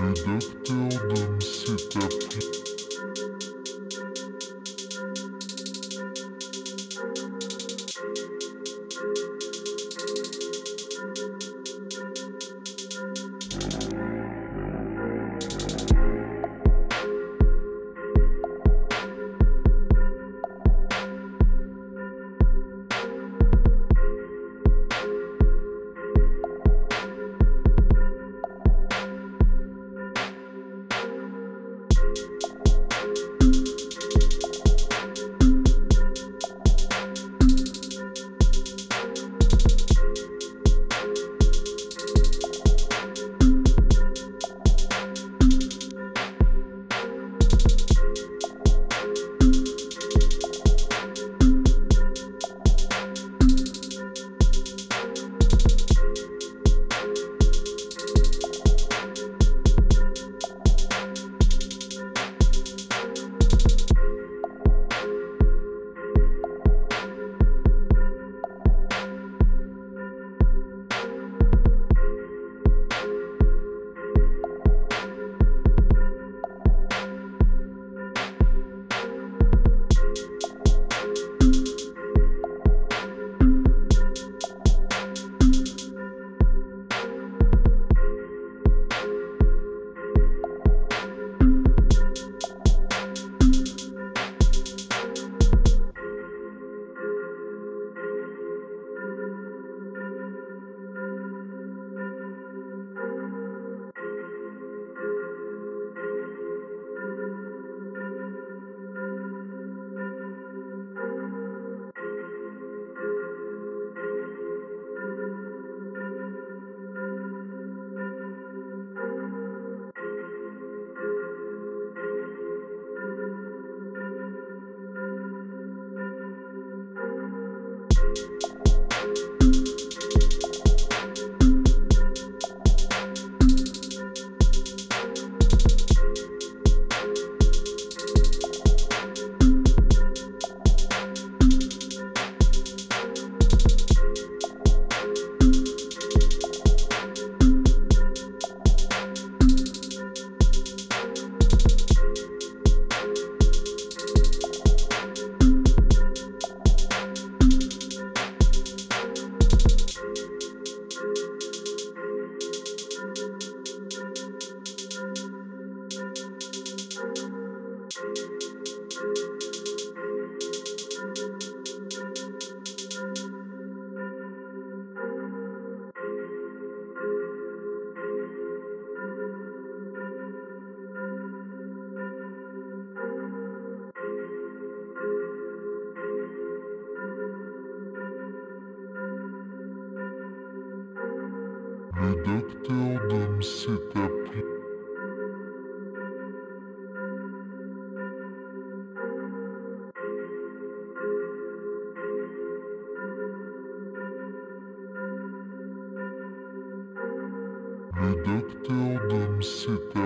deducteur de that. Le docteur Dom s'est appelé. Le docteur s'est